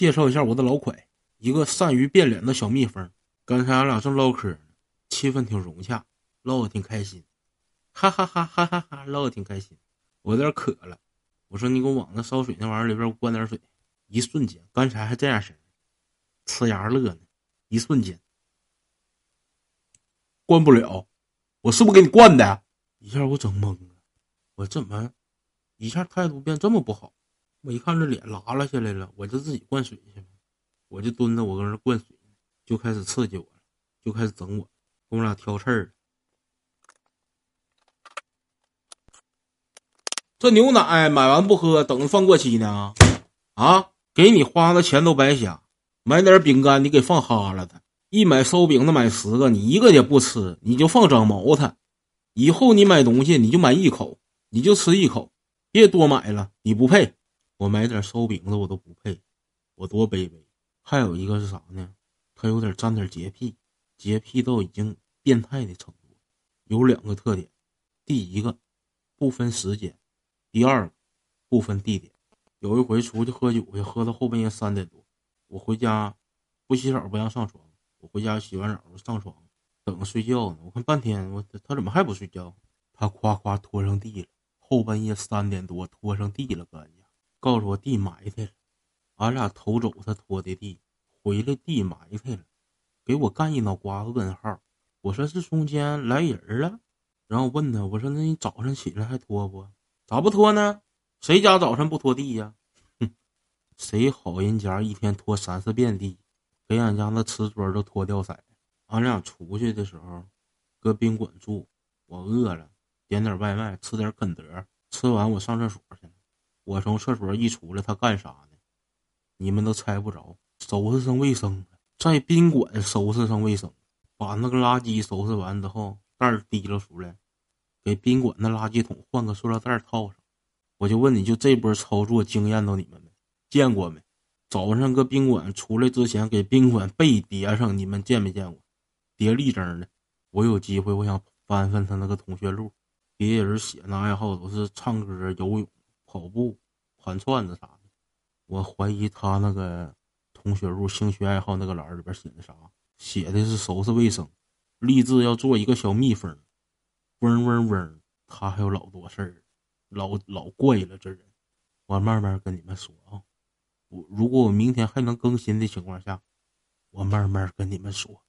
介绍一下我的老款，一个善于变脸的小蜜蜂。刚才俺俩正唠嗑呢，气氛挺融洽，唠的挺开心，哈哈哈哈哈哈，唠的挺开心。我有点渴了，我说你给我往那烧水那玩意儿里边灌点水。一瞬间，刚才还这样式呲牙乐呢，一瞬间灌不了。我是不是给你灌的？一下我整懵了，我怎么一下态度变这么不好？我一看这脸拉拉下来了，我就自己灌水去。我就蹲着，我搁那灌水，就开始刺激我，就开始整我，跟我俩挑刺儿。这牛奶买完不喝，等着放过期呢？啊？给你花的钱都白瞎，买点饼干你给放哈了它，一买烧饼的买十个，你一个也不吃，你就放长毛它。以后你买东西你就买一口，你就吃一口，别多买了，你不配。我买点烧饼子我都不配，我多卑微。还有一个是啥呢？他有点沾点洁癖，洁癖到已经变态的程度。有两个特点，第一个不分时间，第二个不分地点。有一回出去喝酒去，喝到后半夜三点多，我回家不洗澡不让上床，我回家洗完澡上床等着睡觉呢。我看半天，我他怎么还不睡觉？他夸夸拖上地了，后半夜三点多拖上地了，搁俺家告诉我地埋汰了，俺俩偷走他拖的地，回来地埋汰了，给我干一脑瓜子问号。我说是中间来人了，然后问他，我说那你早上起来还拖不？咋不拖呢？谁家早晨不拖地呀？哼，谁好人家一天拖三四遍地，给俺家那瓷砖都拖掉色。俺俩出去的时候，搁宾馆住，我饿了，点点外卖，吃点肯德。吃完我上厕所。我从厕所一出来，他干啥呢？你们都猜不着，收拾上卫生在宾馆收拾上卫生，把那个垃圾收拾完之后，袋提溜出来，给宾馆的垃圾桶换个塑料袋套上。我就问你，就这波操作惊艳到你们没？见过没？早上搁宾馆出来之前给宾馆被叠上，你们见没见过？叠立正的。我有机会，我想翻翻他那个同学录，别人写那爱好都是唱歌、游泳、跑步、盘串子啥的。我怀疑他那个同学录兴趣爱好那个栏里边写的啥？写的是收拾卫生，立志要做一个小蜜蜂，嗡嗡嗡。他还有老多事儿。老老怪了，这人，我慢慢跟你们说啊。我如果我明天还能更新的情况下，我慢慢跟你们说。